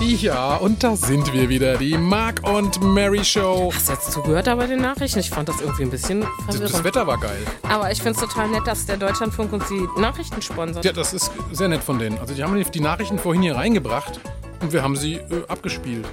Ja, und da sind wir wieder, die Mark und Mary Show. Hast du jetzt zugehört aber den Nachrichten? Ich fand das irgendwie ein bisschen Das, verwirrend. das Wetter war geil. aber ich finde es total nett, dass der Deutschlandfunk uns die Nachrichten sponsert. Ja, das ist sehr nett von denen. Also die haben die Nachrichten vorhin hier reingebracht und wir haben sie äh, abgespielt.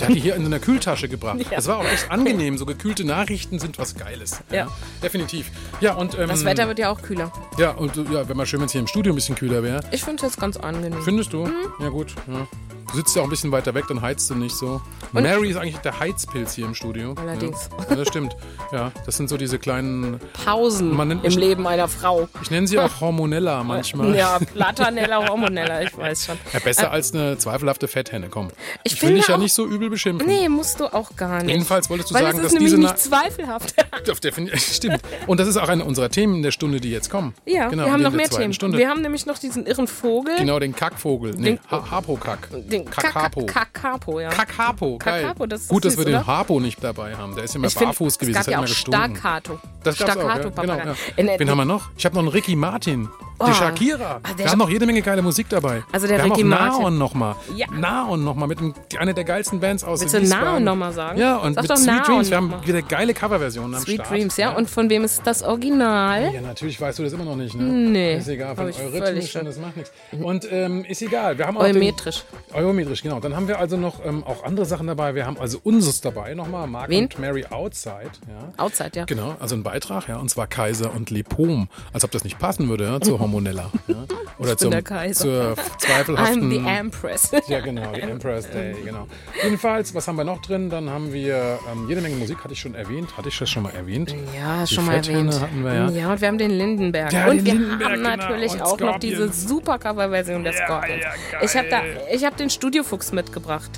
Der hat die hier in einer Kühltasche gebracht. Ja. Das war auch echt angenehm. So gekühlte Nachrichten sind was Geiles. Ja. Definitiv. Ja, und ähm, Das Wetter wird ja auch kühler. ja, und äh, ja, wäre mal schön, wenn es hier im Studio ein bisschen kühler wäre. Ich finde es jetzt ganz angenehm. Findest du? Mhm. Ja, gut. Ja. Du sitzt ja auch ein bisschen weiter weg, dann heizt du nicht so. Mary ist eigentlich der Heizpilz hier im Studio. Allerdings. Ja, ja das stimmt. Ja, das sind so diese kleinen. Pausen nennt im mich- Leben einer Frau. Ich nenne sie auch Hormonella manchmal. Ja, Platanella, Hormonella, ich weiß schon. Ja, besser als eine zweifelhafte Fetthenne, komm. Ich Ich, will finde dich ja auch- nicht so übel beschimpfen. Nee, musst du auch gar nicht. Jedenfalls wolltest du Weil sagen, es ist dass diese. nicht zweifelhaft. Stimmt. Und das ist auch eine unserer Themen in der Stunde, die jetzt kommen. Ja, genau, wir haben noch mehr Themen. Stunde. Wir haben nämlich noch diesen irren Vogel. genau, den Kackvogel. Nee, Den- ha Hapokack. Den Kakapo. Kakapo, ja. Kakapo, geil. Kakapo, das ist Gut, dass wir den? Harpo nicht dabei haben. Der ist ja immer barfuß gewesen. Es das gab hat ja immer auch gestunken. Staccato. Das gab's auch, ja. Staccato genau, ja. Wen haben wir noch? Ich habe noch einen Ricky Martin. Oh. Die Shakira. Ah, der wir haben noch jede Menge geile Musik dabei. Also der wir Ricky haben auch Martin. Naon nochmal. Ja. Naon nochmal mit dem, einer der geilsten Bands aus Willst du Wiesbaden. Naon noch mal sagen? Ja, und Sag mit Sweet Naon Dreams. Wir haben wieder geile Coverversionen am Sweet Start. Dreams, ja. Und von wem ist das Original? Ja, natürlich weißt du das immer noch nicht, ne? Nee, Ist egal, von Eurythmisch, schon. das macht nichts. Und ähm, ist egal. Wir haben auch Eumetrisch. Den, Eumetrisch, genau. Dann haben wir also noch ähm, auch andere Sachen dabei. Wir haben also unseres dabei nochmal. Mark Wen? und Mary Outside. Ja. Outside, ja. Genau, also ein Beitrag, ja, und zwar Kaiser und Lepom. Als ob das nicht passen würde, ja, zur Hormonella. Ja. Oder zum, der Kaiser. zur zweifelhaften. I'm the Empress. ja, genau, die Empress Day, genau. Jedenfalls, was haben wir noch drin? Dann haben wir ähm, jede Menge Musik, hatte ich schon erwähnt. Hatte ich das schon mal erwähnt? Ja, Die schon mal Fetthenne erwähnt. hatten wir, ja. ja, und wir haben den Lindenberg. Ja, und den wir Lindenberg, haben genau. natürlich Und auch noch diese super Coverversion der Ja, Scorpions. ja, ich habe da, ich habe den Studiofuchs mitgebracht.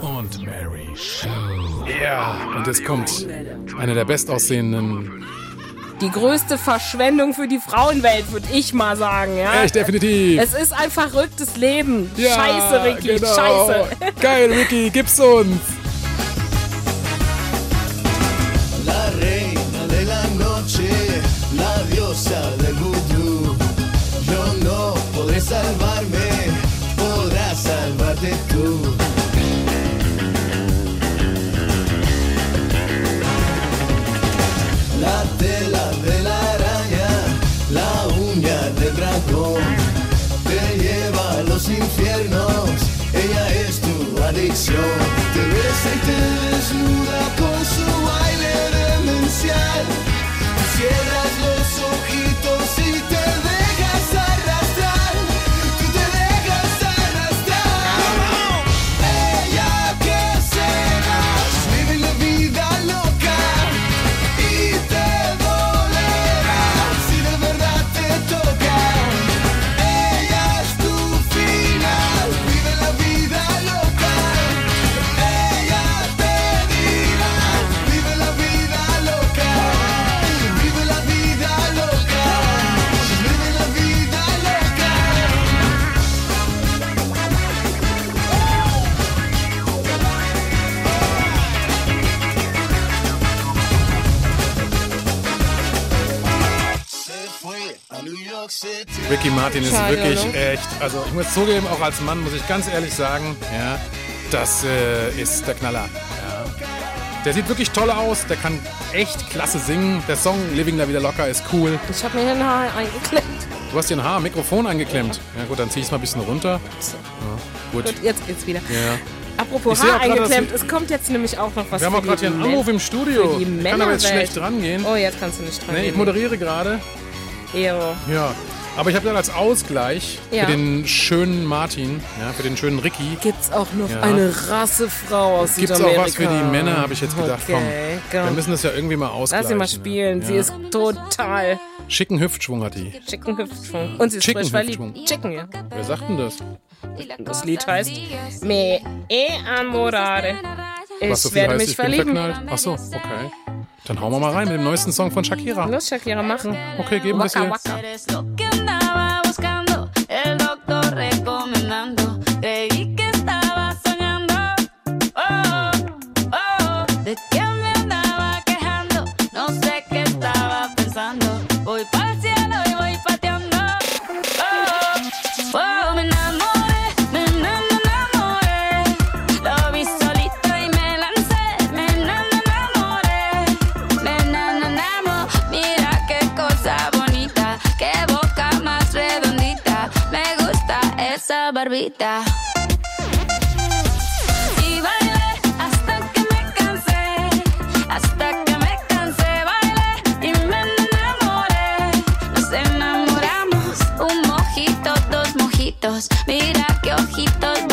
Und Mary Show. Ja, und jetzt kommt eine der bestaussehenden. Die größte Verschwendung für die Frauenwelt, würde ich mal sagen. Ja? Echt, definitiv. Es ist ein verrücktes Leben. Ja, Scheiße, Ricky, genau. scheiße. Geil, Ricky, gib's uns. La reina de la noche, la diosa del vudú. Yo no podré salvarme, Schade, wirklich ne? echt, also ich muss zugeben, auch als Mann muss ich ganz ehrlich sagen, ja, das äh, ist der Knaller. Ja. Der sieht wirklich toll aus, der kann echt klasse singen. Der Song Living La Vida Locker ist cool. Ich habe mir hier ein Haar eingeklemmt. Du hast dir ein Haar, Mikrofon eingeklemmt. Ja gut, dann zieh ich es mal ein bisschen runter. Ja, gut. Gut, jetzt geht's wieder. Ja. Apropos Haar eingeklemmt, es kommt jetzt nämlich auch noch was Wir haben auch gerade hier einen Anruf im Studio. Ich kann aber jetzt schlecht rangehen. Oh, jetzt kannst du nicht dran Nee, ich moderiere gerade. Ero. Ja. Aber ich habe dann als Ausgleich Ja. für den schönen Martin, ja, für den schönen Ricky, Gibt's auch noch Ja. eine Rassefrau aus Gibt es auch Südamerika? was für die Männer, habe ich jetzt gedacht. Okay, komm, wir müssen das ja irgendwie mal ausgleichen. Lass sie mal spielen. Sie ist total Schicken Hüftschwung hat die. chicken Hüftschwung. Und sie ist Chicken frisch verliebt. Hüftschwung. Chicken, ja. Wer sagt denn das? Das Lied heißt Me enamorare. Ich Was so viel werde heißt, mich ich bin verlieben. verknallt? Ach so, okay. Dann hauen wir mal rein mit dem neuesten Song von Shakira. Los, Shakira, machen. Okay, geben wir es ihr. waka. Y bailé hasta que me cansé, hasta que me cansé, bailé y me enamoré. Nos enamoramos, un mojito, dos mojitos. Mira qué ojitos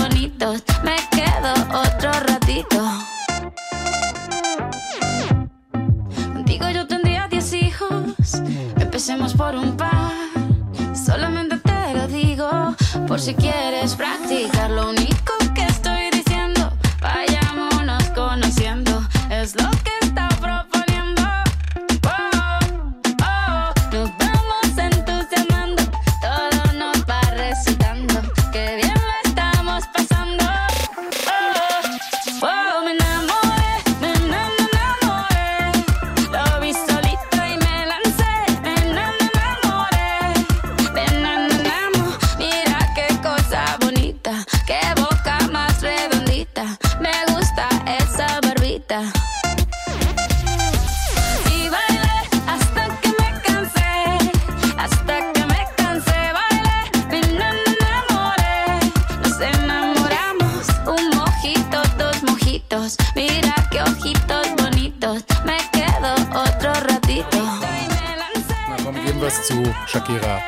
por si quieres practicar. Shakira.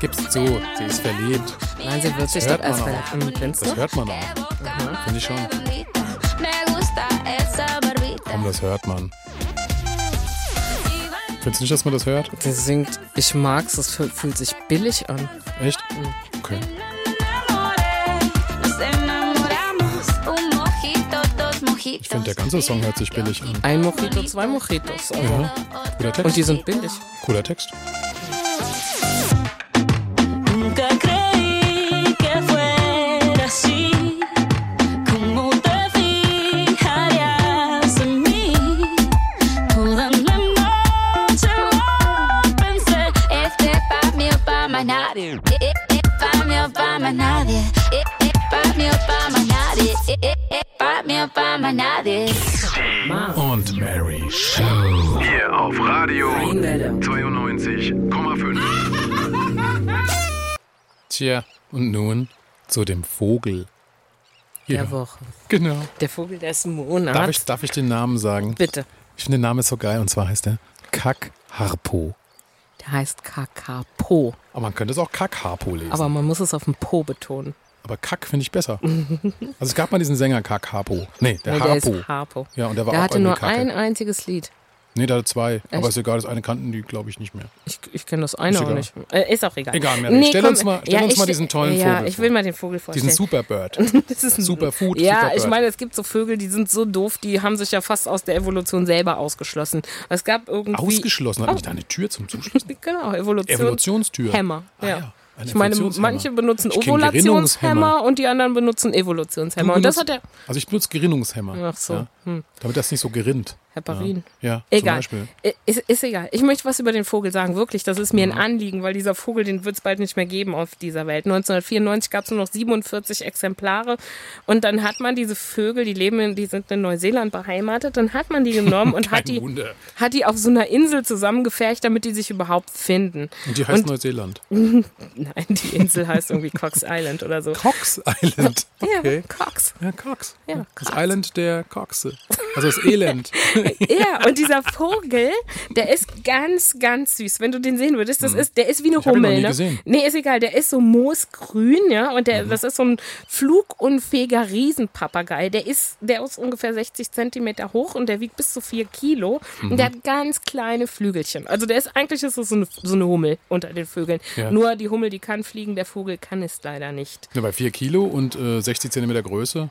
Gib's zu, sie ist verliebt. Nein, sie wird sich doch erst. Findest Das hört man auch. Finde ich schon. Komm, das hört man. Findest du nicht, dass man das hört? Sie singt, ich mag's, es fühlt, sich billig an. Echt? Okay. Dos mojitos. Ich finde, der ganze Song hört sich billig an. Ein Mojito, zwei Mojitos. Also. Ja. Guter Text. Und die sind billig. Cooler Text. Tja, und nun zu dem Vogel. Ja, Der Woche. genau. Der Vogel des Monats. Darf ich, darf ich den Namen sagen? Bitte. Ich finde den Namen so geil und zwar heißt er Kackharpo. Der heißt Kakapo. Aber man könnte es auch Kackharpo lesen. Aber man muss es auf dem Po betonen. Aber Kack finde ich besser. also es gab mal diesen Sänger Kackharpo. Nee, der Nee, der Harpo. Harpo. Ja, und der war Der auch hatte nur Kacke. ein einziges Lied. Nee, hatte zwei. Aber Echt? ist egal, das eine kannten die, glaube ich, nicht mehr. Ich, ich kenne das eine auch nicht. Äh, ist auch egal. Egal, Mary. Stell uns mal- stell uns ich mal diesen tollen ja, Vogel ich vor. will mal den Vogel vorstellen. Diesen Superbird. Das ist ein Superfood, Ja, Superbird. ich meine, es gibt so Vögel, die sind so doof, die haben sich ja fast aus der Evolution selber ausgeschlossen. Es gab irgendwie. Ausgeschlossen. Hat nicht da eine Tür zum Zuschluss? Genau, Evolution. Evolutionstür. Hämmer. Ah, ja. ja. Ein Ich meine, manche benutzen Ich Gerinnungshemmer. und die anderen benutzen Evolutionshemmer. Du Und das benutzt- hat der Also ich benutze Gerinnungshemmer. Ach so, hm. Ja. Damit das nicht so gerinnt. Heparin. Ja, ja zum Egal. Ist, ist egal. Ich möchte was über den Vogel sagen. Wirklich, das ist mir ein Anliegen, weil dieser Vogel, den wird es bald nicht mehr geben auf dieser Welt. 1994 gab es nur noch 47 Exemplare. Und dann hat man diese Vögel, die leben, in, die sind in Neuseeland beheimatet, dann hat man die genommen und hat die, Wunder. hat die auf so einer Insel zusammengefercht, damit die sich überhaupt finden. Und die heißt Und- Neuseeland. Nein, die Insel heißt irgendwie Cox Island oder so. Cox Island. Okay. Ja, Cox. Ja, Cox. Ja, Das Cox. Island der Coxe. Also das Elend. Ja, und dieser Vogel, der ist ganz, ganz süß. Wenn du den sehen würdest, das ist, der ist wie eine Mhm. Ich hab ihn noch Hummel. nie ne? gesehen. Nee, ist egal. Der ist so moosgrün, ja. Und Mhm. der, das ist so ein flugunfähiger Riesenpapagei. Der ist, der ist ungefähr 60 Zentimeter hoch und der wiegt bis zu 4 Kilo. Und Mhm. der hat ganz kleine Flügelchen. Also der ist, eigentlich ist so eine, so eine Hummel unter den Vögeln. Ja. Nur die Hummel, die kann fliegen, der Vogel kann es leider nicht. Ja, bei 4 Kilo und äh, 60 Zentimeter Größe.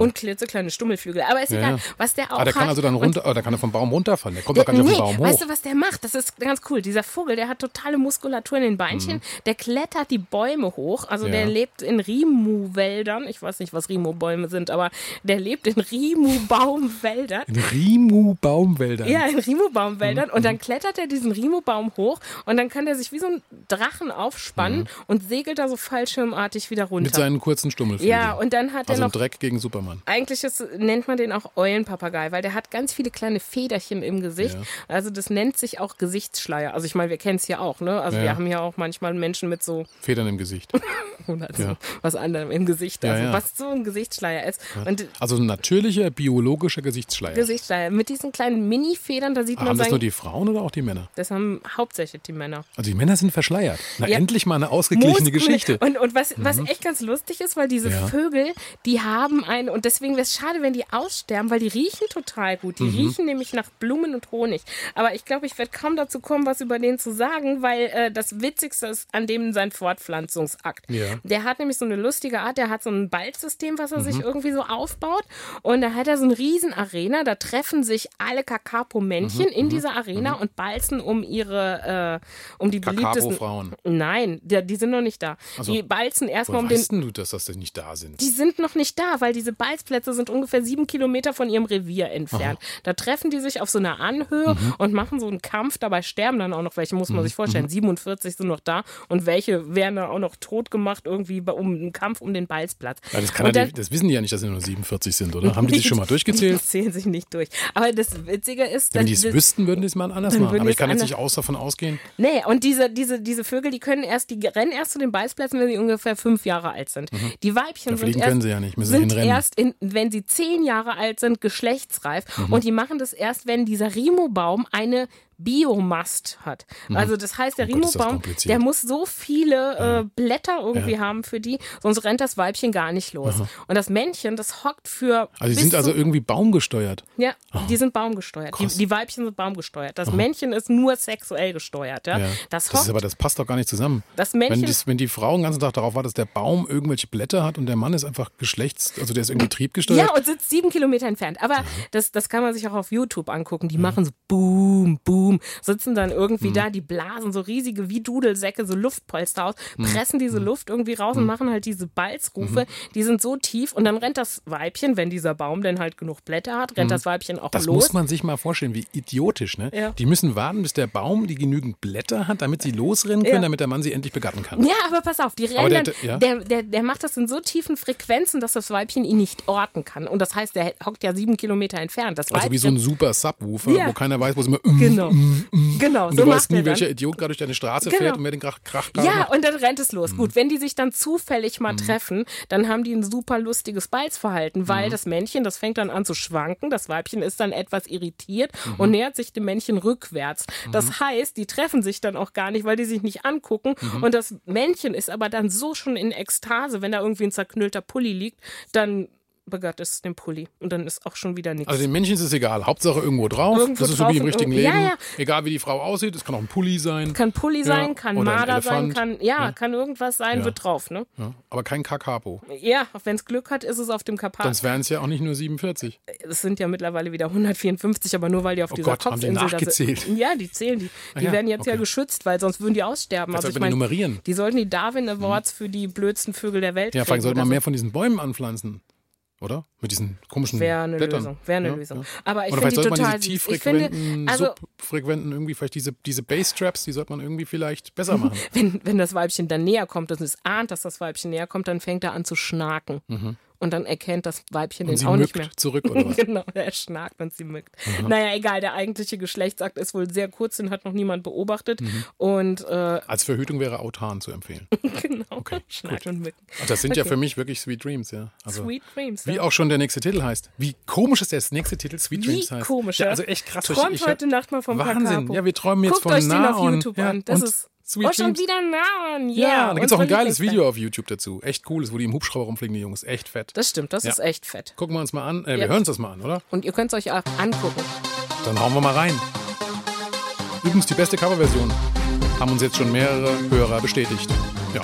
Und klitzekleine Stummelflügel. Aber ist Ja, egal, ja. was der auch Ah, der kann hat. also dann Und runter, oh, der kann vom Baum runterfallen. Der kommt doch gar nicht nee, auf den Baum hoch. weißt du, was der macht? Das ist ganz cool. Dieser Vogel, der hat totale Muskulatur in den Beinchen. Der klettert die Bäume hoch. Also Mhm. Ja. der lebt in Rimu-Wäldern. Ich weiß nicht, was Rimu-Bäume sind, aber der lebt in Rimu-Baumwäldern. In Rimu-Baumwäldern. Ja, in Rimu-Baumwäldern. Und Mhm. dann klettert er diesen Rimu-Baum hoch und dann kann der sich wie so ein Drachen aufspannen und segelt da so fallschirmartig wieder runter. Mhm. Mit seinen kurzen Stummelflügeln. ja, und dann hat er Also noch ein Dreck gegen Superman. Dobermann. Eigentlich ist, nennt man den auch Eulenpapagei, weil der hat ganz viele kleine Federchen im Gesicht. Ja. Also das nennt sich auch Gesichtsschleier. Also ich meine, wir kennen es ja auch, ne? Also Ja, wir haben ja auch manchmal Menschen mit so Federn im Gesicht. oder so Ja. was anderem im Gesicht, also was so ein Gesichtsschleier ist. Und Also ein natürlicher, biologischer Gesichtsschleier. Gesichtsschleier mit diesen kleinen Mini-Federn, da sieht man haben das nur die Frauen oder auch die Männer? das haben hauptsächlich die Männer. Also die Männer sind verschleiert. Na, endlich mal eine ausgeglichene. Geschichte. Mhm. Und, und was, was echt ganz lustig ist, weil diese. Vögel, die haben ein, und deswegen wäre es schade, wenn die aussterben, weil die riechen total gut. Mhm. Die riechen nämlich nach Blumen und Honig. Aber ich glaube, ich werde kaum dazu kommen, was über den zu sagen, weil äh, das Witzigste ist an dem sein Fortpflanzungsakt. Ja. Der hat nämlich so eine lustige Art, der hat so ein Balzsystem, was er sich Mhm. irgendwie so aufbaut. Und da hat er so eine riesen Arena, da treffen sich alle Kakapo-Männchen Mhm. in dieser Arena und balzen um ihre, äh, um die beliebtesten. Kakapo-Frauen. Nein, die, die sind noch nicht da. die balzen erstmal um den. weißt du, dass das denn nicht da sind? Die sind noch nicht da, weil diese Balzplätze sind ungefähr sieben Kilometer von ihrem Revier entfernt. Da treffen die sich auf so einer Anhöhe Mhm. und machen so einen Kampf. Dabei sterben dann auch noch welche, muss man sich vorstellen. 47 sind noch da und welche werden dann auch noch tot gemacht, irgendwie bei, um einen Kampf um den Balzplatz. Ja, das, ja dann- die, das wissen die ja nicht, dass sie nur 47 sind, oder? Haben die sich schon mal durchgezählt? Die zählen sich nicht durch. Aber das Witzige ist, Wenn die dass es wüssten, würden die es mal anders machen. Aber ich kann jetzt nicht aus davon ausgehen. Nee, und diese, diese, diese Vögel, die können erst, die rennen erst zu den Balzplätzen, wenn sie ungefähr fünf Jahre alt sind. Die Weibchen Ja, sind, fliegen erst, können sie ja nicht, müssen sind hinrennen. Erst in, wenn sie zehn Jahre alt sind, geschlechtsreif. Und die machen das erst, wenn dieser Rimo-Baum eine Biomast hat. Also das heißt, der Oh das Rimo-Baum, der muss so viele äh, Blätter irgendwie haben für die, sonst rennt das Weibchen gar nicht los. Und das Männchen, das hockt für Also die sind also irgendwie baumgesteuert. ja, die sind baumgesteuert. Die, die Weibchen sind baumgesteuert. Das Männchen ist nur sexuell gesteuert. Ja? Ja. Das, Das, hockt, ist aber, das passt doch gar nicht zusammen. Das Männchen- wenn, das, wenn die Frau den ganzen Tag darauf wartet, dass der Baum irgendwelche Blätter hat und der Mann ist einfach geschlechts, also der ist irgendwie triebgesteuert. ja, und sitzt sieben Kilometer entfernt. Aber das, das kann man sich auch auf YouTube angucken. Die machen so Boom, Boom, sitzen dann irgendwie da, die blasen so riesige wie Dudelsäcke, so Luftpolster aus, pressen diese Luft irgendwie raus und machen halt diese Balzrufe. Die sind so tief und dann rennt das Weibchen, wenn dieser Baum denn halt genug Blätter hat, rennt das Weibchen auch Das los. muss man sich mal vorstellen, wie idiotisch, ne? Ja. Die müssen warten, bis der Baum die genügend Blätter hat, damit sie losrennen können, Ja. damit der Mann sie endlich begatten kann. Ja, aber pass auf, die rennen der- dann, ja. der, der, der macht das in so tiefen Frequenzen, dass das Weibchen ihn nicht orten kann. Und das heißt, der hockt ja sieben Kilometer entfernt. Das Also wie so ein super Subwoofer, Ja. wo keiner weiß, wo sie immer mm, Genau. Genau, und so du weißt macht nie, welcher Idiot gerade durch deine Straße Genau. fährt und wer den Krach, Krach Ja, und dann rennt es los. Mhm. Gut, wenn die sich dann zufällig mal treffen, dann haben die ein super lustiges Balzverhalten, Mhm. weil das Männchen, das fängt dann an zu schwanken, das Weibchen ist dann etwas irritiert Mhm. und nähert sich dem Männchen rückwärts. Das heißt, die treffen sich dann auch gar nicht, weil die sich nicht angucken Mhm. und das Männchen ist aber dann so schon in Ekstase, wenn da irgendwie ein zerknüllter Pulli liegt, dann begehrt es den Pulli und dann ist auch schon wieder nichts. Also den Menschen ist es egal. Hauptsache irgendwo drauf. Irgendwo das ist so wie im richtigen Leben. Ja, ja. Egal wie die Frau aussieht, es kann auch ein Pulli sein. kann Pulli Ja, sein, kann oder Marder sein, kann ja, kann irgendwas sein, Ja. wird drauf, ne? Ja, aber kein Kakapo. Ja, wenn es Glück hat, ist es auf dem Karpat. Sonst wären es ja auch nicht nur 47. Es sind ja mittlerweile wieder 154, aber nur weil die auf Oh dieser Gott, haben die Kopfinsel da nachgezählt? sind. Ja, die zählen die. Ah Die ja, werden jetzt ja okay. geschützt, weil sonst würden die aussterben. Also ich man die nummerieren. die sollten die Darwin Awards für die blödsten Vögel der Welt Ja, vielleicht sollte man mehr von diesen Bäumen anpflanzen. Oder? Mit diesen komischen Wäre eine Blättern. Lösung. Wäre eine Ja, Lösung. ja. Aber ich Oder finde vielleicht die sollte man diese tieffrequenten, also subfrequenten, irgendwie vielleicht diese, diese Bass-Traps, die sollte man irgendwie vielleicht besser machen. wenn, wenn das Weibchen dann näher kommt und es ahnt, dass das Weibchen näher kommt, dann fängt er an zu schnaken. Und dann erkennt das Weibchen. Und den auch nicht mehr. zurück, oder was? genau, er schnarkt und sie mückt. Naja, egal, der eigentliche Geschlechtsakt ist wohl sehr kurz, den hat noch niemand beobachtet. Mhm. Und äh, Als Verhütung wäre Autan zu empfehlen. genau, Okay, schnarkt und mückt. Das sind ja Okay. für mich wirklich Sweet Dreams, ja. Also, Sweet Dreams. Wie ja. auch schon der nächste Titel heißt. Wie komisch ist der nächste Titel Sweet Wie Dreams heißt. komisch, Ja, ja. also echt krass. Träumt Ich- ich- heute Nacht mal vom Wahnsinn. Kakapo. Ja, wir träumen jetzt Guckt von euch den nah auf on. YouTube ja, an. Das und ist Sweet oh, schon Dreams. wieder nah on. Ja, Yeah. da gibt es auch ein geiles. Video auf YouTube dazu. Echt cool, ist, wo die im Hubschrauber rumfliegen, die Jungs. Echt fett. Das stimmt, das Ja. ist echt fett. Gucken wir uns mal an. Äh, wir hören uns das mal an, oder? Und ihr könnt es euch auch angucken. Dann hauen wir mal rein. Übrigens die beste Coverversion. Haben uns jetzt schon mehrere Hörer bestätigt. Ja.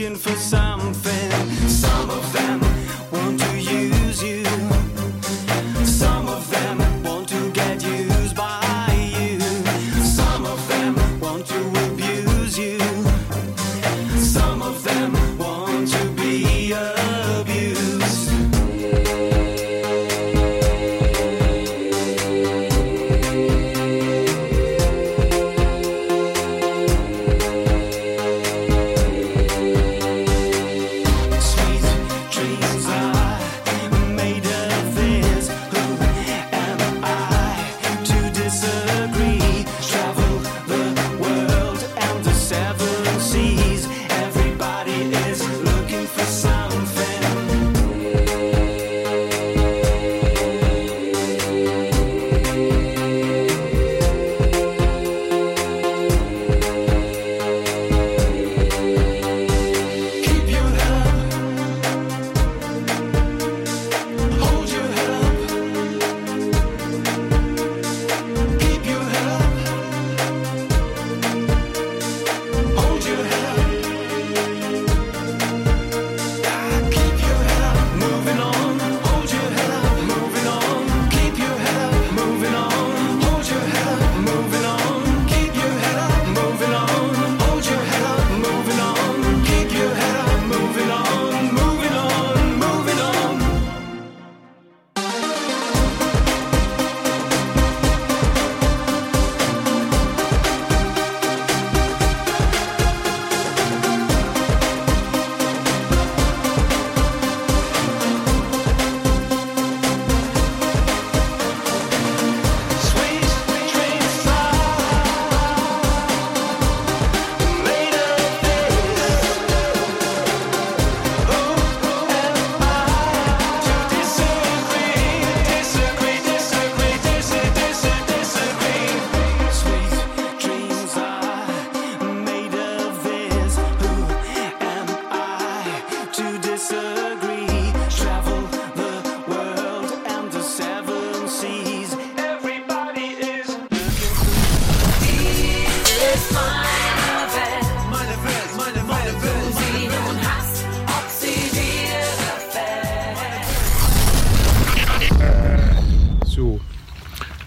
Looking for something.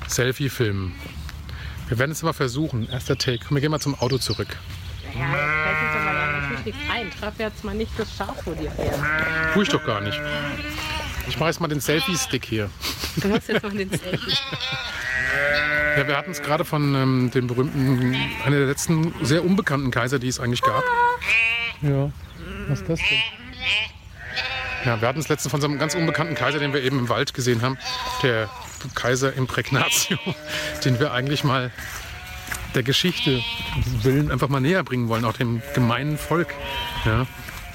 Selfie filmen. Wir werden es mal versuchen. Erster Take. Komm, wir gehen mal zum Auto zurück. Ja, fällt uns aber ja natürlich nichts ein. Traf jetzt mal nicht das Schaf vor dir her. Tue ich doch gar nicht. Ich mache jetzt mal den Selfie-Stick hier. Du machst jetzt mal den Selfie. Ja, wir hatten es gerade von ähm, dem berühmten, einer der letzten sehr unbekannten Kaiser, die es eigentlich gab. Ja, was ist das denn? Ja, wir hatten es letztens von so einem ganz unbekannten Kaiser, den wir eben im Wald gesehen haben. Der Kaiser Impregnatio, den wir eigentlich mal der Geschichte willen einfach mal näher bringen wollen, auch dem gemeinen Volk. Ja,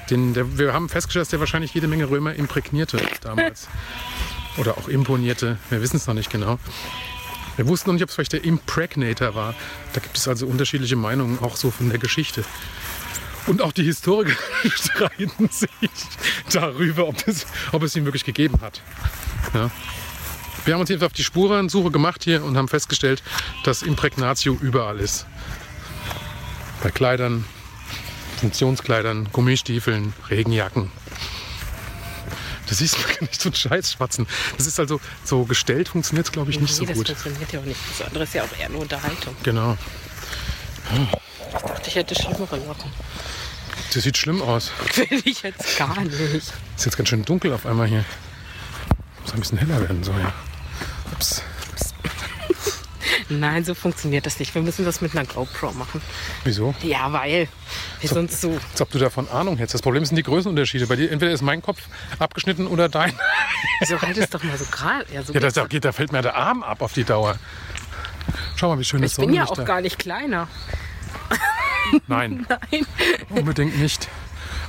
den, der, wir haben festgestellt, dass der wahrscheinlich jede Menge Römer imprägnierte damals. Oder auch imponierte, wir wissen es noch nicht genau. Wir wussten noch nicht, ob es vielleicht der Impregnator war. Da gibt es also unterschiedliche Meinungen, auch so von der Geschichte. Und auch die Historiker streiten sich darüber, ob, das, ob es ihn wirklich gegeben hat. Ja. Wir haben uns jetzt auf die Spurensuche gemacht hier und haben festgestellt, dass Imprägnatio überall ist. Bei Kleidern, Funktionskleidern, Gummistiefeln, Regenjacken. Das siehst du gar nicht so ein Scheiß schwatzen. Das ist also so gestellt funktioniert es glaube ich nicht so nee, das gut. funktioniert ja auch nicht. Das andere ist ja auch eher nur Unterhaltung. Genau. Ich dachte, ich hätte schlimmere Locken. Das sieht schlimm aus. Will ich jetzt gar nicht. Ist jetzt ganz schön dunkel auf einmal hier. Muss ein bisschen heller werden so ja. Ups. Nein, so funktioniert das nicht. Wir müssen das mit einer GoPro machen. Wieso? Ja, weil wir sonst so. Als ob du davon Ahnung hättest. Das Problem sind die Größenunterschiede. Bei dir entweder ist mein Kopf abgeschnitten oder dein. Wieso halt es doch mal so gerade? Ja, so Ja, das, da, geht, da fällt mir der Arm ab auf die Dauer. Schau mal, wie schön das ich bin ja auch da. gar nicht kleiner. Nein, Nein. unbedingt nicht.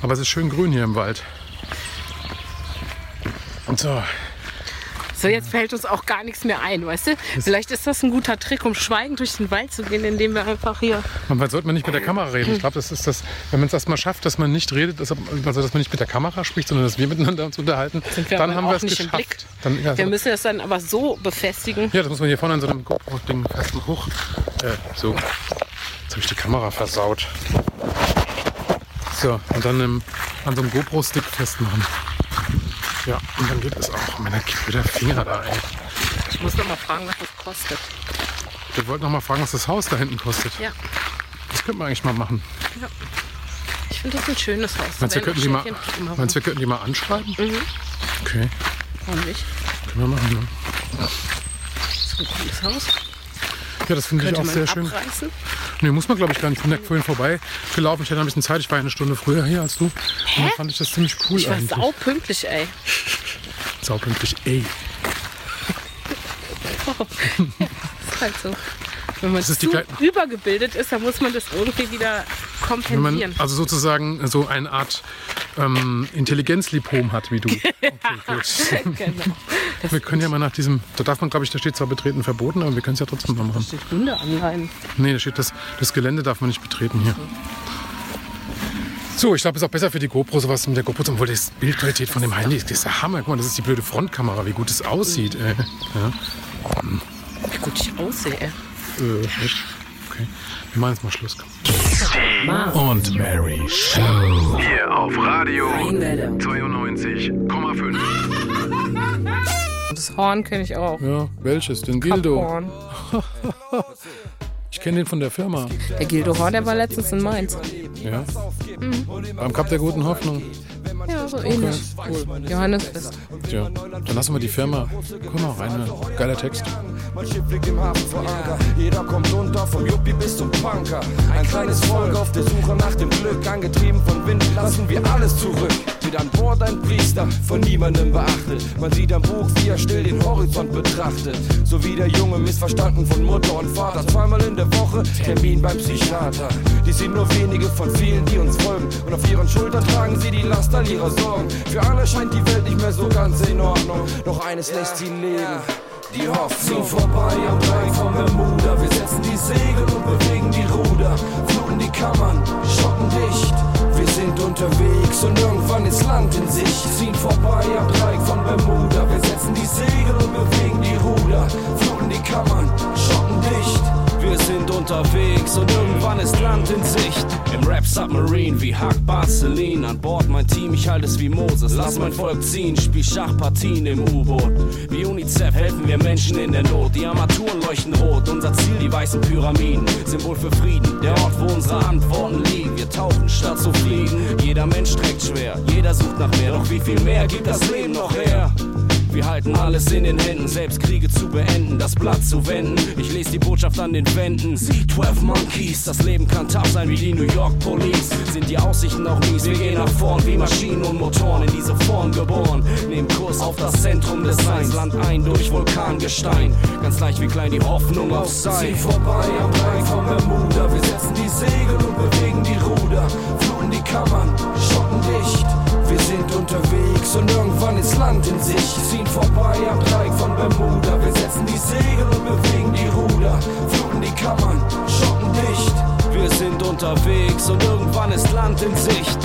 Aber es ist schön grün hier im Wald. Und so, So, jetzt fällt uns auch gar nichts mehr ein, weißt du? Vielleicht ist das ein guter Trick, um schweigend durch den Wald zu gehen, indem wir einfach hier. man sollte man nicht mit der Kamera reden. Ich glaube, das ist das, wenn man es erstmal schafft, dass man nicht redet, dass, also dass man nicht mit der Kamera spricht, sondern dass wir miteinander uns unterhalten, dann haben wir es geschafft. Dann, ja, Wir so, müssen das dann aber so befestigen. ja, das muss man hier vorne an so einem GoPro-Ding fest hoch. Äh, so, jetzt habe ich die Kamera versaut. So, und dann ähm, an so einem GoPro-Stick festmachen. Ja, und dann geht es auch. Meine blöder Finger da, ey. Ich muss noch mal fragen, was das kostet. Wir wollten noch mal fragen, was das Haus da hinten kostet. Ja, Das könnten wir eigentlich mal machen. ich finde das ein schönes Haus. Meinst du, wir könnten die mal, meinst, wir könnten die mal anschreiben? Mhm. Okay, Warum nicht? können wir machen. Ne? Das ist ein cooles Haus. Ja, das finde ich auch sehr schön. abreißen. Nee, muss man glaube ich gar nicht. Ich bin da vorhin vorbeigelaufen. Ich hatte ein bisschen Zeit. Ich war eine Stunde früher hier als du. Und dann fand ich das ziemlich cool Ich war eigentlich. saupünktlich, ey. Saupünktlich. Ey, ist halt so. Wenn man ist zu übergebildet ist, dann muss man das irgendwie wieder wenn man kompensieren. also sozusagen so eine Art ähm, Intelligenzlipom hat wie du. Okay, gut. genau. Das Wir können ja mal nach diesem, da darf man glaube ich, da steht zwar betreten verboten, aber wir können es ja trotzdem mal machen. steht Hunde anleihen. Nee, da steht, das, das Gelände darf man nicht betreten hier. So, ich glaube, es ist auch besser für die GoPro, sowas mit der GoPro, obwohl die Bildqualität von dem Handy ist der Hammer. Guck mal, das ist die blöde Frontkamera, wie gut es aussieht. Ey. Ja, Wie gut ich aussehe, ey. äh? Okay, wir machen jetzt mal Schluss. und Mary Show. Hier auf Radio 92,5. Das Horn kenne ich auch. Ja, welches? Den Gildo. Ich kenne den von der Firma. Der Gildo Horn, der war letztens in Mainz. Ja. Beim Cup der guten Hoffnung. Ja, so ähnlich. Johannesfest. Ja, dann lassen wir die Firma. Guck mal rein, ne? geiler Text. Mein Schiff liegt im Hafen vor Anker. Jeder kommt runter, vom Juppie bis zum Punker. Ein kleines Volk auf der Suche nach dem Glück. Angetrieben von Wind lassen wir alles zurück. Mit an Bord ein Priester, von niemandem beachtet. Man sieht am Buch, wie er still den Horizont betrachtet. So wie der Junge missverstanden von Mutter und Vater. Zweimal in der Woche Termin beim Psychiater. Die sind nur wenige von vielen, die uns folgen. Und auf ihren Schultern tragen sie die Last all ihrer Sorgen. Für alle scheint die Welt nicht mehr so ganz in Ordnung. Doch eines lässt sie leben. Die Hoffnung vorbei am Dreieck von Bermuda. Wir setzen die Segel und bewegen die Ruder. Fluten die Kammern, schotten dicht. Wir sind unterwegs und irgendwann ist Land in Sicht. Ziehen vorbei am Dreieck von Bermuda. Wir setzen die Segel und bewegen die Ruder. Fluten die Kammern, schotten dicht. Wir sind unterwegs und irgendwann ist Land in Sicht. Im Rap Submarine wie Hack Barcelin. An Bord mein Team, ich halte es wie Moses. Lass mein Volk ziehen, spiel Schachpartien im U-Boot. Wie UNICEF helfen wir Menschen in der Not. Die Armaturen leuchten rot. Unser Ziel, die weißen Pyramiden. Symbol für Frieden. Der Ort, wo unsere Antworten liegen. Wir tauchen statt zu fliegen. Jeder Mensch trägt schwer. Jeder sucht nach mehr. Doch wie viel mehr gibt das Leben noch her? Wir halten alles in den Händen, selbst Kriege zu beenden, das Blatt zu wenden. Ich lese die Botschaft an den Wänden. Sie 12 Monkeys, das Leben kann tough sein wie die New York Police. Sind die Aussichten auch mies? Wir gehen nach vorn wie Maschinen und Motoren in diese Form geboren. Nehmen Kurs auf das Zentrum des Seins, Land ein durch Vulkangestein. Ganz leicht wie klein die Hoffnung auf Sein. Zieh vorbei am Rhein von Bermuda. Wir setzen die Segel und bewegen die Ruder. Fluten die Kammern, schotten dicht. Wir sind unterwegs und irgendwann ist Land in Sicht. Ziehen vorbei am Dreieck von Bermuda. Wir setzen die Segel und bewegen die Ruder. Fluten die Kammern, schotten dicht. Wir sind unterwegs und irgendwann ist Land in Sicht.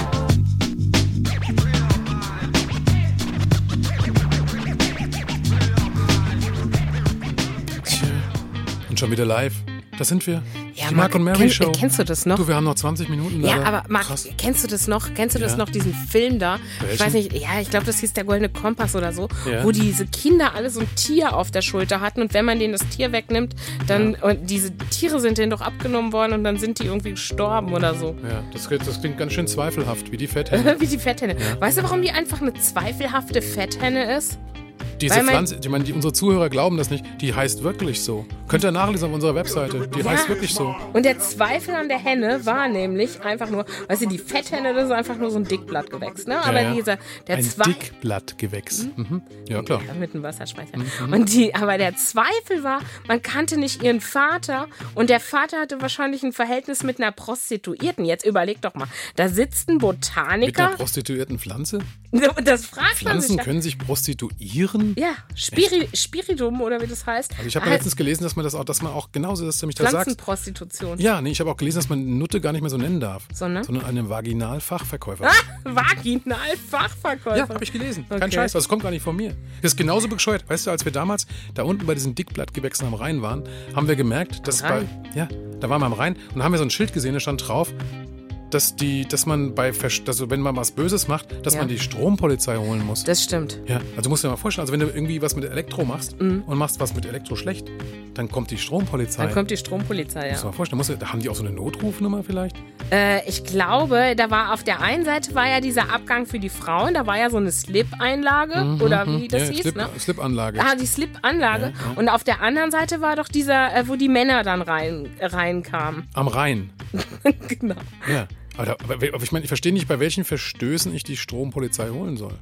Und schon wieder live. Da sind wir. Ja, die Mark und Mary kenn- Show. kennst du das noch? Du, wir haben noch 20 Minuten. Ja, leider. aber Marc, Krass. kennst du das noch? Kennst du das Ja. noch, diesen Film da? Ich Welchen? weiß nicht, ja, ich glaube, das hieß der Goldene Kompass oder so, Ja. wo diese Kinder alle so ein Tier auf der Schulter hatten und wenn man denen das Tier wegnimmt, dann, und diese Tiere sind denen doch abgenommen worden und dann sind die irgendwie gestorben oder so. Ja, das, das klingt ganz schön zweifelhaft, wie die Fetthenne. Wie die Fetthenne. Weißt du, warum die einfach eine zweifelhafte Fetthenne ist? Diese Pflanze, ich meine, die, unsere Zuhörer glauben das nicht, die heißt wirklich so. Könnt ihr nachlesen auf unserer Webseite. Die heißt wirklich so. Und der Zweifel an der Henne war nämlich einfach nur, weißt du, die Fetthenne, das ist einfach nur so ein Dickblattgewächs, ne? Aber ja, ja. dieser, der Ein Zweifel. Dickblattgewächs. Mhm. Ja, klar. mit einem Wasserspeicher. Mhm. Und die, aber der Zweifel war, man kannte nicht ihren Vater und der Vater hatte wahrscheinlich ein Verhältnis mit einer Prostituierten. Jetzt überleg doch mal, da sitzt ein Mit Botaniker. einer prostituierten Pflanze? das fragt man sich. Pflanzen ja. können sich prostituieren? Ja, Spiri Spiritum oder wie das heißt. Also ich habe letztens gelesen, dass man das auch, dass man auch genauso, dass du mich da sagst. Pflanzenprostitution. Ja, nee, ich habe auch gelesen, dass man Nutte gar nicht mehr so nennen darf. Sondern? Sondern eine Vaginalfachverkäuferin. Ah, Vaginalfachverkäufer. Ja, habe ich gelesen. Kein Okay. Scheiß, das kommt gar nicht von mir. Das ist genauso bescheuert. Weißt du, als wir damals da unten bei diesen Dickblattgewächsen am Rhein waren, haben wir gemerkt, dass bei. Ja, da waren wir am Rhein und haben wir so ein Schild gesehen, da stand drauf, dass die, dass man bei, also wenn man was Böses macht, dass Ja. man die Strompolizei holen muss. Das stimmt. ja, also musst du dir mal vorstellen, also wenn du irgendwie was mit Elektro machst und machst was mit Elektro schlecht, dann kommt die Strompolizei. Mhm. Dann kommt die Strompolizei, Musst du ja. mal vorstellen, musst du, da haben die auch so eine Notrufnummer vielleicht? Äh, ich glaube, da war auf der einen Seite war ja dieser Abgang für die Frauen, da war ja so eine Slip-Einlage oder wie das Mhm, ja, hieß, Slip, ne? Slip-Anlage. Ah, die Slip-Anlage. Ja, ja. Und auf der anderen Seite war doch dieser, äh, wo die Männer dann rein, reinkamen. Am Rhein. genau. Ja. Aber, aber, aber ich meine, ich verstehe nicht, bei welchen Verstößen ich die Strompolizei holen soll.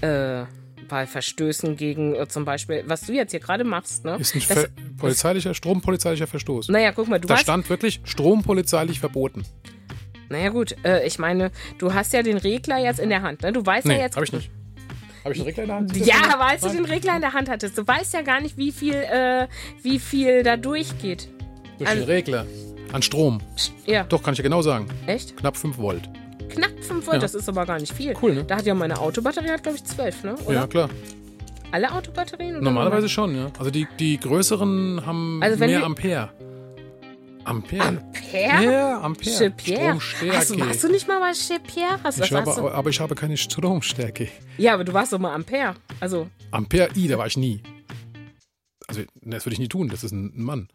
Äh, bei Verstößen gegen äh, zum Beispiel, was du jetzt hier gerade machst, ne? Ist ein Das- ver polizeilicher, strompolizeilicher Verstoß. naja, guck mal, du da stand wirklich strompolizeilich verboten. Naja, gut, äh, ich meine, du hast ja den Regler jetzt in der Hand, ne? Du weißt Nee, ja jetzt. habe ich nicht. Habe ich einen Regler in der Hand? Ja, als du den Regler in der Hand hattest, du weißt ja gar nicht, wie viel, äh, wie viel da durchgeht. Durch den also- Regler. An Strom. Ja, Doch, kann ich ja genau sagen. echt? Knapp 5 Volt. Knapp 5 Volt, Ja. das ist aber gar nicht viel. Cool, ne? Da hat ja meine Autobatterie, hat glaube ich 12, ne? Oder? Ja, klar. Alle Autobatterien? Normalerweise schon, ja. Also die, die größeren haben Also mehr Ampere. Ampere? Ampere? Ja, Ampere. Chez Pierre. Stromstärke. Hast warst du nicht mal bei Chez Pierre? Hast, ich habe, hast du? aber ich habe keine Stromstärke. Ja, aber du warst doch mal Ampere. Also, Ampere, I, da war ich nie. Also, das würde ich nie tun. Das ist ein Mann.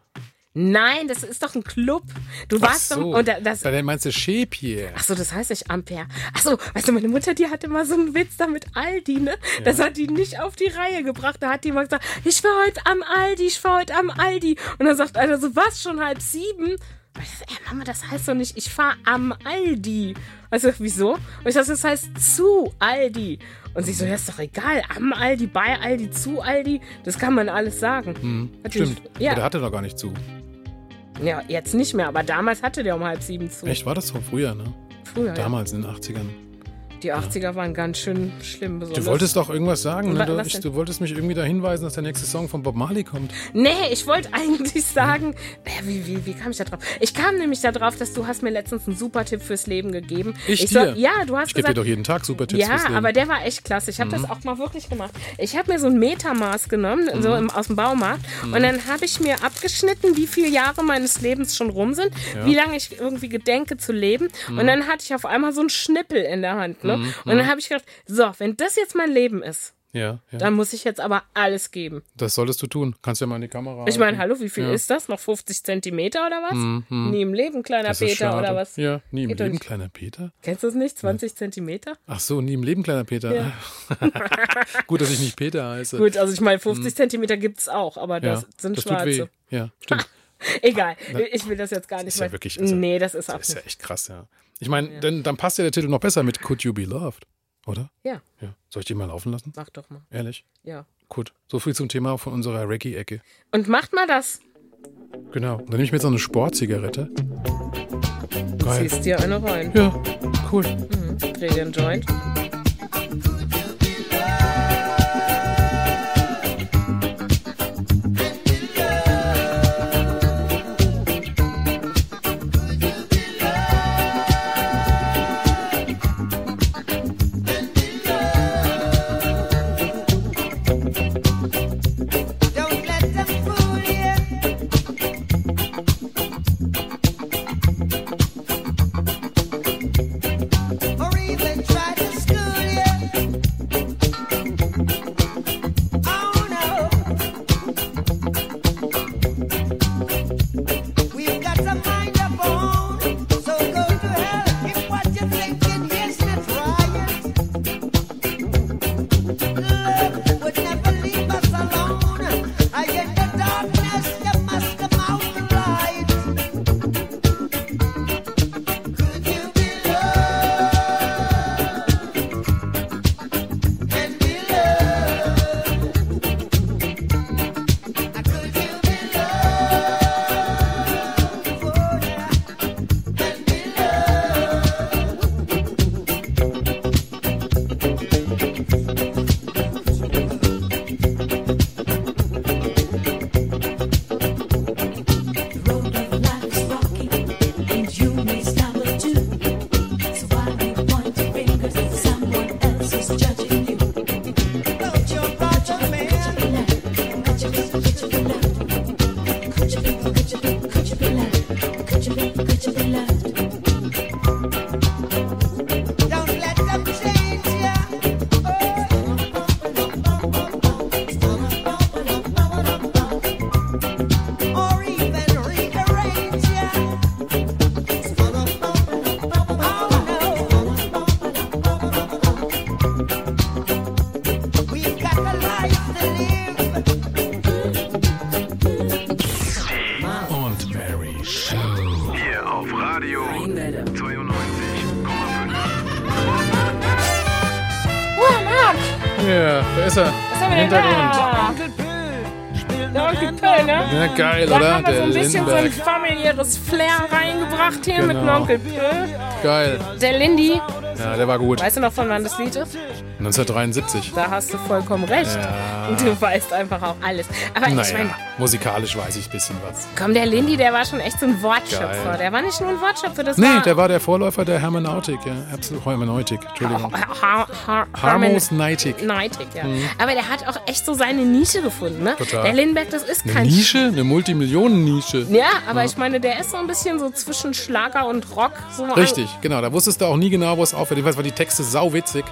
Nein, das ist doch ein Club. Du warst Ach so. doch. Und da- das, Dann meinst du Chez Pierre. Ach so, das heißt nicht Ampere. Ach so, weißt du, meine Mutter, die hatte mal so einen Witz da mit Aldi, ne? Das hat die nicht auf die Reihe gebracht. Da hat die mal gesagt, ich war heute am Aldi, ich war heute am Aldi. Und dann sagt einer so, was, schon halb sieben? Und ich sag, ey, Mama, das heißt doch nicht, ich fahr am Aldi. Also, wieso? Und ich sag, das heißt zu Aldi. Und sie so, ja, ist doch egal, am Aldi, bei Aldi, zu Aldi, das kann man alles sagen. Die- Stimmt. Aber der Ja, hatte doch gar nicht zu. Ja, jetzt nicht mehr, aber damals hatte der um halb sieben zu. Echt, war das so früher, ne? Früher, ja. Damals in den 80ern. Die 80er waren ganz schön schlimm. Du Besonders. wolltest doch irgendwas sagen, ne? Du, ich, du wolltest mich irgendwie da hinweisen, dass der nächste Song von Bob Marley kommt. Nee, ich wollte eigentlich sagen, äh, wie, wie, wie kam ich da drauf? Ich kam nämlich da drauf, dass du hast mir letztens einen super Tipp fürs Leben gegeben. Ich soll- dir? ja, du hast Ich gebe dir doch jeden Tag super Tipps ja, fürs Leben. Mhm. aber der war echt klasse. Ich habe das auch mal wirklich gemacht. Ich habe mir so ein Metamaß genommen, Mhm. so im, aus dem Baumarkt, und dann habe ich mir abgeschnitten, wie viele Jahre meines Lebens schon rum sind, wie lange ich irgendwie gedenke zu leben. Mhm. Und dann hatte ich auf einmal so einen Schnippel in der Hand. Ne? Und dann habe ich gedacht, so, wenn das jetzt mein Leben ist, ja, ja. dann muss ich jetzt aber alles geben. das solltest du tun. Kannst ja mal in die Kamera. Ich meine, hallo, wie viel Ja. ist das? Noch 50 Zentimeter oder was? Nie im Leben, kleiner Das Peter schade. oder was? Ja, nie im Geht Leben, kleiner Peter. Kennst du das nicht? 20 Zentimeter? Ach so, nie im Leben, kleiner Peter. Gut, dass ich nicht Peter heiße. Gut, also ich meine, 50 Zentimeter gibt es auch, aber das Mhm. ja, sind das tut weh. schwarze. Ja, stimmt. Egal, ich will das jetzt gar nicht ist ja mehr. wirklich- also, nee, das ist Das ist ja echt krass, ja. Ich meine, dann, dann passt ja der Titel noch besser mit Could You Be Loved, oder? Ja, Ja. Soll ich den mal laufen lassen? mach doch mal. Ehrlich? Ja. Gut. So viel zum Thema von unserer Reggae-Ecke. Und macht mal das. Genau. Dann nehme ich mir jetzt noch eine Sportzigarette. Geil. Ziehst dir eine rein. Ja, cool. Dreh den Joint. Geil, Da oder? haben wir so ein bisschen so ein Lindenberg. familiäres Flair reingebracht hier mit dem Genau. Onkel Pö. Geil. Der Lindy, Ja, der war gut. weißt du noch, von wann das Lied ist? 1973. Da hast du vollkommen recht. Ja. Und du weißt einfach auch alles. Aber ich Naja, meine, musikalisch weiß ich ein bisschen was. komm, der Lindy, der war schon echt so ein Wortschöpfer. Geil. Der war nicht nur ein Wortschöpfer, das Nee, war... der war der Vorläufer der Hermeneutik. Ja, absolut. Hermeneutik, Entschuldigung. Har Har Harmosneitik. Neitig, ja. Aber der hat auch echt so seine Nische gefunden, ne? Mhm. Total. Der Lindenberg, das ist Eine kein Nische? Eine Multimillionen-Nische. Ja, aber ich meine, der ist so ein bisschen so zwischen Schlager und Rock. So Richtig, genau. Da wusstest du auch nie genau, wo es aufhört. Ich weiß, war die Texte sauwitzig.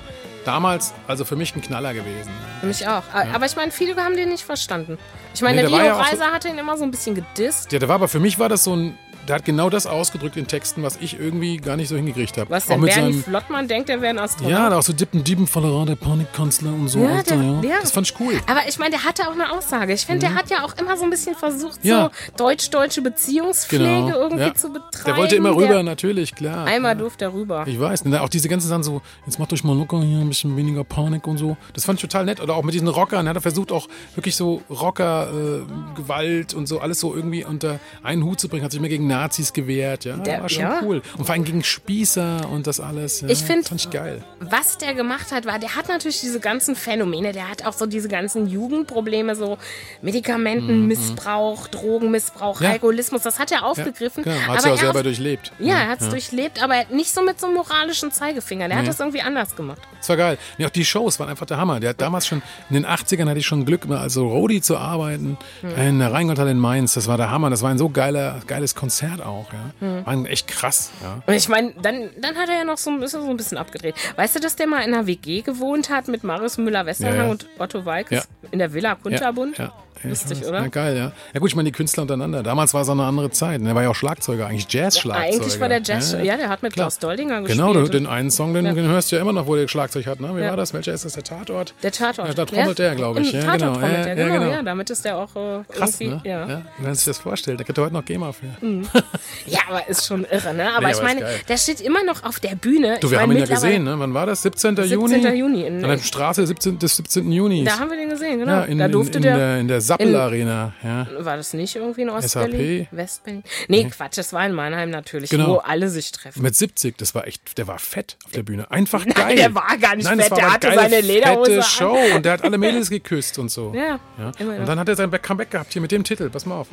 Damals, also für mich ein Knaller gewesen. Für mich auch. Aber ich meine, viele haben den nicht verstanden. Ich meine, Nee, der der Leo ja auch so- Reiser hatte ihn immer so ein bisschen gedisst. Ja, der war aber für mich war das so ein. Der hat genau das ausgedrückt in Texten, was ich irgendwie gar nicht so hingekriegt habe. Was denn? mit Bernie seinem. Flottmann denkt, er wäre ein Astronaut. Ja, da auch so Dippen, Dieben, Voller, der Panikkanzler und so. Ja, Alter, der- ja. ja. Das fand ich cool. Aber ich meine, der hatte auch eine Aussage. Ich finde, der hat ja auch immer so ein bisschen versucht, Mhm. So deutsch-deutsche Beziehungspflege Genau. irgendwie zu betreiben. Der wollte immer rüber, Der- natürlich, klar. Einmal durfte er rüber. Ich weiß. Und auch diese ganzen Sachen so, jetzt macht euch mal locker hier, ein bisschen weniger Panik und so. Das fand ich total nett. Oder auch mit diesen Rockern. Er hat versucht auch wirklich so Rocker, äh, Gewalt und so alles so irgendwie unter einen Hut zu bringen. Hat sich mehr gegen Nazis gewehrt. Ja, Der- war schon ja. cool. Und vor allem gegen Spießer und das alles. Ja, Ich find- Fand ich geil. was der gemacht hat, war, der hat natürlich diese ganzen Phänomene, der hat auch so diese ganzen Jugendprobleme, so Medikamentenmissbrauch, Drogenmissbrauch, Mhm, Ja. Alkoholismus, das hat er aufgegriffen. Genau, hat aber sie auch er selber auf- durchlebt. Ja, er hat es durchlebt, aber nicht so mit so einem moralischen Zeigefinger. Der hat das irgendwie anders gemacht. Das war geil. Ja, auch die Shows waren einfach der Hammer. Der hat damals schon, in den 80ern hatte ich schon Glück, mal als so Roadie zu arbeiten. In der Rheingotthalle in Mainz. Das war der Hammer. Das war ein so geiler, geiles Konzert auch. Ja. War echt krass. Ja. Und ich meine, dann, dann hat er ja noch so, ist er so ein bisschen abgedreht. Weißt du, dass der mal in einer WG gewohnt hat mit Marius Müller-Westernhang Ja, ja. und Otto Walkes Ja. in der Villa Kunterbund? Ja, ja. Ja, Lustig, ich oder? Ja, geil, ja. Ja gut, ich meine, die Künstler untereinander. Damals war es auch eine andere Zeit. Er war ja auch Schlagzeuger, eigentlich Jazz-Schlagzeuger. Eigentlich war der Jazz, ja, der hat mit Klar. Klaus Doldinger gespielt. Genau, du, und- den einen Song, den, Ja. den hörst du ja immer noch, wo der Schlagzeug hat. Ne? Wie Ja. war das? Welcher ist das? Der Tatort? Der Tatort. Ja, da trommelt der, glaube ich. Ja, genau. trommelt Ja, der, ja, genau. genau. Ja, damit ist der auch äh, Krass, irgendwie, ne? ja. Ja. Wenn man sich das vorstellt, da könnte heute noch GEMA für. ja, aber ist schon irre, ne? Aber Nee, ich meine, der steht immer noch auf der Bühne. Du, ich wir meine, haben ihn ja gesehen, ne? Wann war das? 17. 17. Juni? Juni in- An der Straße 17, des 17. Juni. Da haben wir den gesehen, genau. ja, da durfte der, der, in der Sappel-Arena. Ja. War das nicht irgendwie in Ostberlin? Westberlin? Nee, Quatsch, das war in Mannheim natürlich, Genau. wo alle sich treffen. Mit 70, das war echt, der war fett auf der Bühne. Einfach Nein, geil. der war gar nicht Nein, fett, der hatte geile, seine Lederhose fette an. Show und der hat alle Mädels geküsst und so. Ja, Ja. Und dann hat er sein Comeback gehabt hier mit dem Titel. Pass mal auf.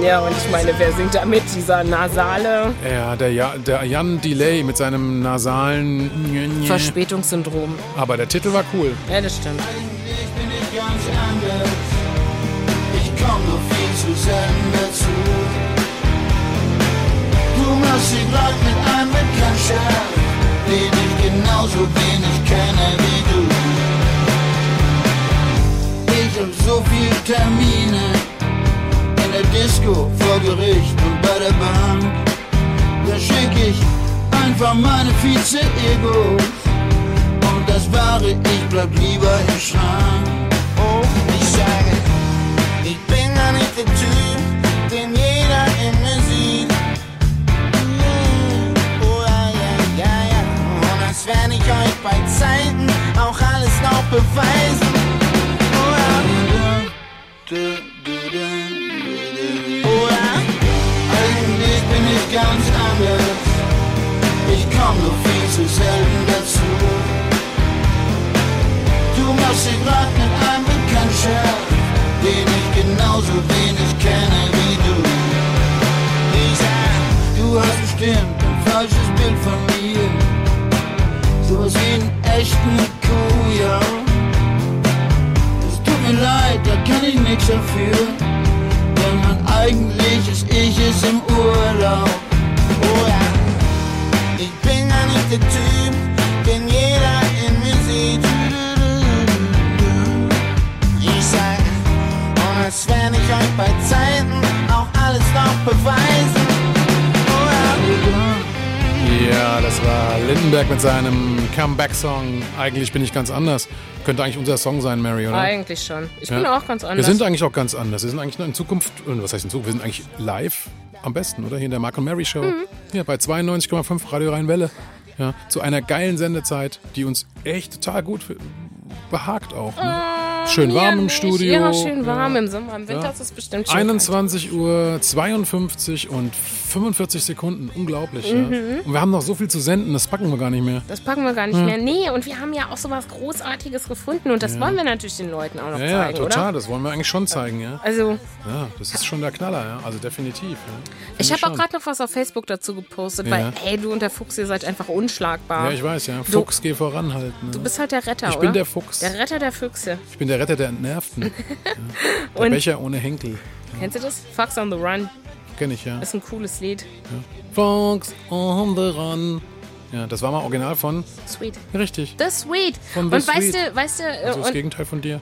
Ja, und ich meine, wer singt da mit? Dieser nasale Ja, der, ja, der Jan Delay mit seinem nasalen. Verspätungssyndrom. Aber der Titel war cool. Ja, das stimmt. Viel zu. Du machst sie grad mit einem Bekanntschaft, den ich genauso wenig kenne wie du. Ich hab so viel Termine in der Disco, vor Gericht und bei der Bank. Da schick ich einfach meine Vize-Egos. Und das wahre Ich bleib lieber im Schrank. Oh, der den jeder in mir sieht. Oh ja, ja, ja. Und als wenn ich euch bei Zeiten auch alles noch beweisen. Oh ja. Oh ja. Eigentlich bin ich ganz anders. Ich komm nur viel zu selten dazu. Du machst dich grad mit einem Bekanntschaft, den ich genauso wenig kenne wie du. Ich du hast bestimmt ein falsches Bild von mir. Sowas wie einen echten Kuh, ja. Es tut mir leid, da kann ich nichts dafür. Denn mein eigentliches Ich ist im Urlaub. Lindenberg mit seinem Comeback-Song. Eigentlich bin ich ganz anders. Könnte eigentlich unser Song sein, Mary, oder? Eigentlich schon. Ich bin Ja. auch ganz anders. Wir sind eigentlich auch ganz anders. Wir sind eigentlich nur in Zukunft, äh, was heißt in Zukunft, wir sind eigentlich live am besten, oder? Hier in der Mark und Mary Show. Mhm. Hier bei 92,5 Radio Rhein-Welle. Ja, zu einer geilen Sendezeit, die uns echt total gut behagt auch. Ne? Schön warm im nicht. Studio. Ja, schön warm Ja. im Sommer. Im Winter Ja. ist es bestimmt schön. 21 Uhr 52 und 45 Sekunden. Unglaublich. Ja. Mhm. Und wir haben noch so viel zu senden, das packen wir gar nicht mehr. Das packen wir gar nicht Hm. mehr. Nee, und wir haben ja auch so was Großartiges gefunden und das wollen wir natürlich den Leuten auch noch Ja, ja, zeigen, total. oder? Das wollen wir eigentlich schon zeigen, ja. Also, Ja, das ist schon der Knaller, ja. Also definitiv. Ja. ich habe auch gerade noch was auf Facebook dazu gepostet, Ja. weil, ey, du und der Fuchs, ihr seid einfach unschlagbar. Ja, ich weiß, ja. Fuchs, geh voran halt. Ne? Du bist halt der Retter, Ich oder? bin der Fuchs. Der Retter der Füchse. Ich bin der Retter der Entnervten. ja. Der Und- Becher ohne Henkel. Kennst du das? Fox on the Run Kenn ich, ja. ist ein cooles Lied. Fox on the run. Ja, das war mal original von. Sweet. Richtig. The Sweet. Von und The weißt Sweet. du, weißt du, äh, Also das und Gegenteil von dir.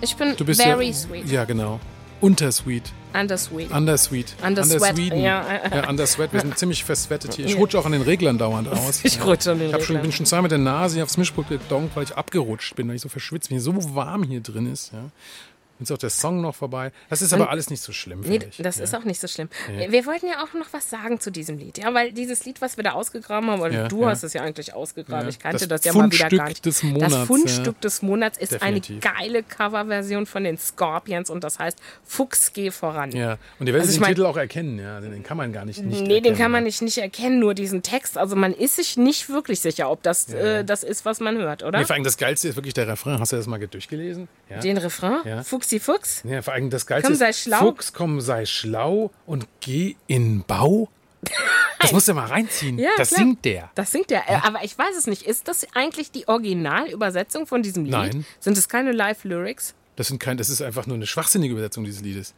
ich bin Du bist very ja, sweet. Ja, genau. Untersweet. Undersweet. Undersweet. Undersweeten. ja. ja, Undersweat. Wir sind ziemlich verswettet hier. Ich rutsche auch an den Reglern dauernd aus. Ich rutsche an den Ich Reglern. bin schon zweimal mit der Nase hier aufs Mischpult gedonkt, weil ich abgerutscht bin, weil ich so verschwitzt bin, so warm hier drin ist. Ja. Jetzt ist auch der Song noch vorbei. Das ist aber alles nicht so schlimm, Nee, ich. das ja. ist auch nicht so schlimm. Wir wollten ja auch noch was sagen zu diesem Lied. Ja, weil dieses Lied, was wir da ausgegraben haben, oder Ja, du ja. hast es ja eigentlich ausgegraben. Ich kannte Das das, ja mal wieder gar nicht. des Monats, das Fundstück des Monats ist Definitiv. eine geile Coverversion von den Scorpions und das heißt Fuchs, geh voran. Ja, und ihr werdet Also ich den mein- Titel auch erkennen, ja. Den kann man gar nicht, nicht Nee, den erkennen. kann man nicht, nicht erkennen, nur diesen Text. Also man ist sich nicht wirklich sicher, ob das äh, das ist, was man hört, oder? Nee, vor allem das Geilste ist wirklich der Refrain. Hast du das mal durchgelesen? Den Refrain? Ja. Fuchsi Fuchs? Ja, vor allem das Geilste Komm, ist, sei schlau. Fuchs, komm, sei schlau und geh in Bau. Das musst du mal reinziehen. Ja, das klar. singt der. Das singt er. Äh, Aber ich weiß es nicht. Ist das eigentlich die Originalübersetzung von diesem Lied? Nein. Sind es keine Live-Lyrics? Das, sind kein, das ist einfach nur eine schwachsinnige Übersetzung dieses Liedes.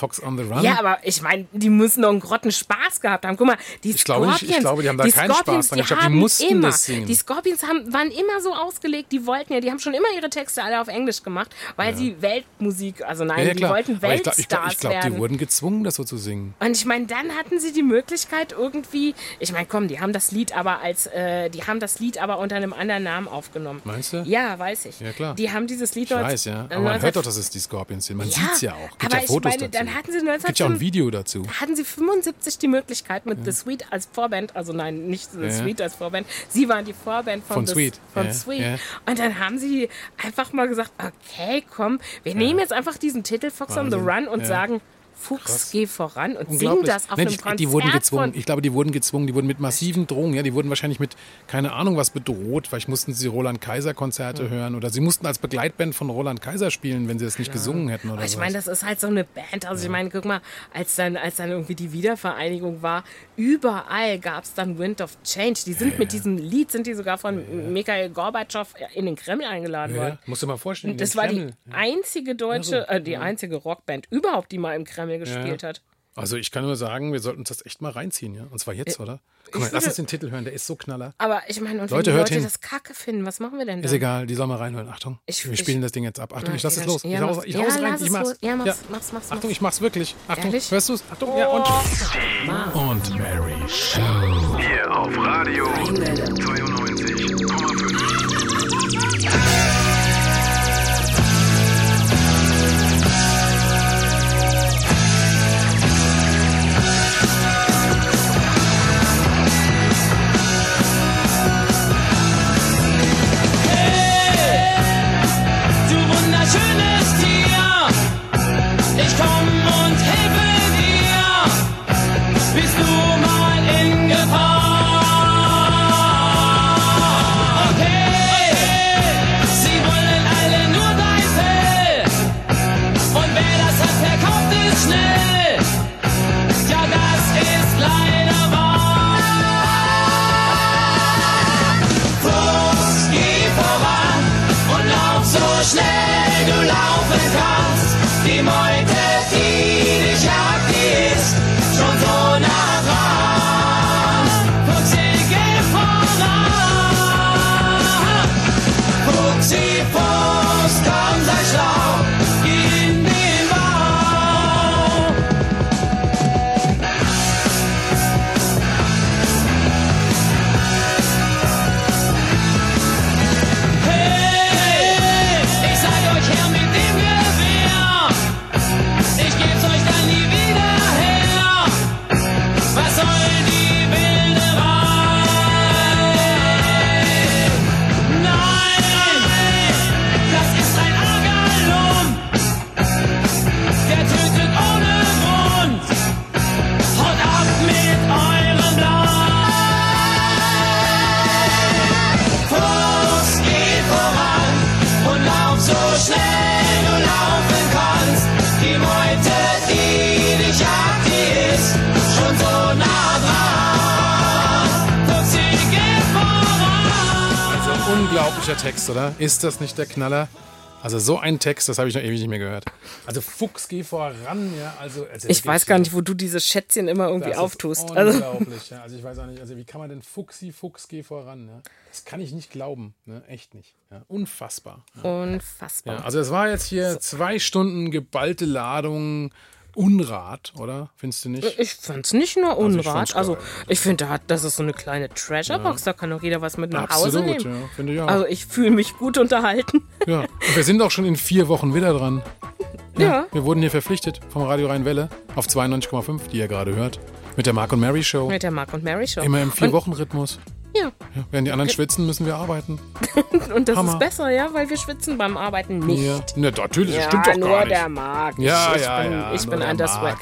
Fox on the Run. Ja, aber ich meine, die müssen doch einen Grotten Spaß gehabt haben. Guck mal, die Ich glaube nicht- Scorpions, ich glaube, die haben da keinen Scorpions, Spaß dran. die Ich glaube, die haben mussten immer, das singen. Die Scorpions haben, waren immer so ausgelegt, die wollten ja, die haben schon immer ihre Texte alle auf Englisch gemacht, weil sie Weltmusik, also nein, ja, ja, die wollten ich Weltstars ich glaub, ich glaub, werden. die wurden gezwungen, das so zu singen. Und ich meine, dann hatten sie die Möglichkeit irgendwie, ich meine, komm, die haben das Lied aber als, äh, die haben das Lied aber unter einem anderen Namen aufgenommen. Meinst du? Ja, weiß ich. Ja, klar. Die haben dieses Lied Ich weiß, ja. Aber man hört doch, dass es die Scorpions sind. Man sieht es ja auch. Gibt aber ja Fotos ich meine, dazu. Dann hatten sie Gibt ja auch 19, ein Video dazu. hatten sie 75 die Möglichkeit mit The Sweet als Vorband, also nein, nicht The Ja. Sweet als Vorband, sie waren die Vorband von, Von The, Sweet, Von ja, Sweet. ja. Und dann haben sie einfach mal gesagt, okay, komm, wir nehmen jetzt einfach diesen Titel Fox on the Wahnsinn. Run und Ja. sagen, Fuchs, geh voran und sing das auf Nee, einem die, Konzert die wurden gezwungen. von Ich glaube, die wurden gezwungen. Die wurden mit massiven Drohungen. Ja, die wurden wahrscheinlich mit keine Ahnung was bedroht. Vielleicht mussten sie Roland Kaiser Konzerte hören oder sie mussten als Begleitband von Roland Kaiser spielen, wenn sie das nicht gesungen hätten oder Aber ich meine, das ist halt so eine Band. Also ich meine, guck mal, als dann, als dann irgendwie die Wiedervereinigung war, überall gab es dann Wind of Change. Die sind mit diesem Lied, sind die sogar von Mikhail Gorbatschow in den Kreml eingeladen ja, worden. musst du mal vorstellen. Das war die Kreml. einzige deutsche, äh, die einzige Rockband überhaupt, die mal im Kreml gespielt hat. Also ich kann nur sagen, wir sollten uns das echt mal reinziehen, ja. Und zwar jetzt, oder? Guck mal, ich lass würde- uns den Titel hören. Der ist so knaller. Aber ich meine, und wenn Leute, die hört Leute hin. das Kacke finden, was machen wir denn da? Ist egal, die sollen mal reinhören. Achtung, Ich- wir ich- spielen das Ding jetzt ab. Achtung, ich lass es los. Ich ja, mach's. ich Ja, hau's rein, lass ich es mach's. los. Ja, mach's, mach's, mach's, Achtung, ich mach's wirklich. Achtung, Ehrlich? hörst du's? Achtung, ja und... Und Mary Show. Hier auf Radio 92,5. Ist das nicht der Knaller? Also so ein Text, das habe ich noch ewig nicht mehr gehört. Also Fuchs, geh voran, ja. Also, also Ich weiß gar nicht, wo du diese Schätzchen immer irgendwie Das auftust. Ist Also, unglaublich, ja. Also ich weiß auch nicht, also wie kann man denn Fuchsi, Fuchs, geh voran, ja? Das kann ich nicht glauben, ne? Echt nicht. Ja? Unfassbar. unfassbar. Ja, also es war jetzt hier zwei Stunden geballte Ladung Unrat, oder? Findest du nicht? Ich find's nicht nur ich Unrat. Also, ich finde, da hat- das ist so eine kleine Treasure-Box. Da kann doch jeder was mit nach Hause Absolut, nehmen. ja, finde ich auch. Also, ich fühle mich gut unterhalten. ja. Und wir sind auch schon in vier Wochen wieder dran. Ja. Wir wurden hier verpflichtet vom Radio Rhein-Welle auf 92,5, die ihr gerade hört. Mit der Mark und Mary Show. Mit der Mark und Mary Show. Immer im Vier-Wochen-Rhythmus. Ja. Ja, während die anderen schwitzen, müssen wir arbeiten. Und das Hammer. ist besser, ja, weil wir schwitzen beim Arbeiten nicht. Ja, ne, natürlich, das Ja, stimmt doch nur gar nicht. der Mark. Ja, ich, ja, bin, ja, Ich nur bin der undersweat.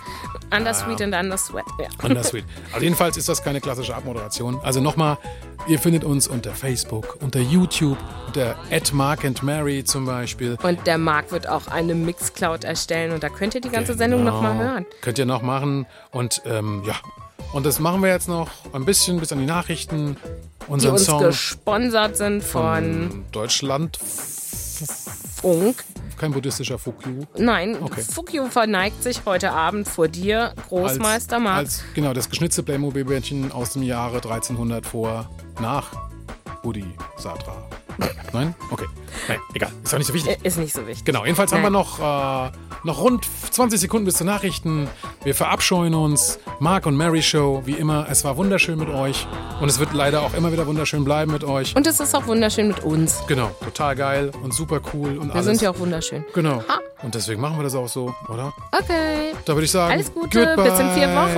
Undersweet und undersweat. Ja. Undersweet. Also jedenfalls ist das keine klassische Abmoderation. Also nochmal, ihr findet uns unter Facebook, unter YouTube, unter @markandmary zum Beispiel. Und der Mark wird auch eine Mixcloud erstellen und da könnt ihr die ganze Sendung Genau. nochmal hören. Könnt ihr noch machen. Und ähm, ja, und das machen wir jetzt noch ein bisschen bis an die Nachrichten. Die Unseren uns Song gesponsert sind von Deutschland, Funk. kein buddhistischer Fukyu. Nein, Okay. Fukio verneigt sich heute Abend vor dir, Großmeister Mark. Als, genau, das geschnitzte Playmobil-Bärchen aus dem Jahre 1300 vor, nach Bodhisattva. Nein? Okay. Nein, egal. Ist auch nicht so wichtig. Äh, Ist nicht so wichtig. Genau, jedenfalls haben wir Nein. noch, äh, noch rund 20 Sekunden bis zu Nachrichten. Wir verabscheuen uns. Mark und Mary Show, wie immer. Es war wunderschön mit euch. Und es wird leider auch immer wieder wunderschön bleiben mit euch. Und es ist auch wunderschön mit uns. Genau, total geil und super cool und Wir alles. sind ja auch wunderschön. Genau. Ha. Und deswegen machen wir das auch so, oder? Okay. Da würde ich sagen, Alles Gute, bis in vier goodbye. Wochen.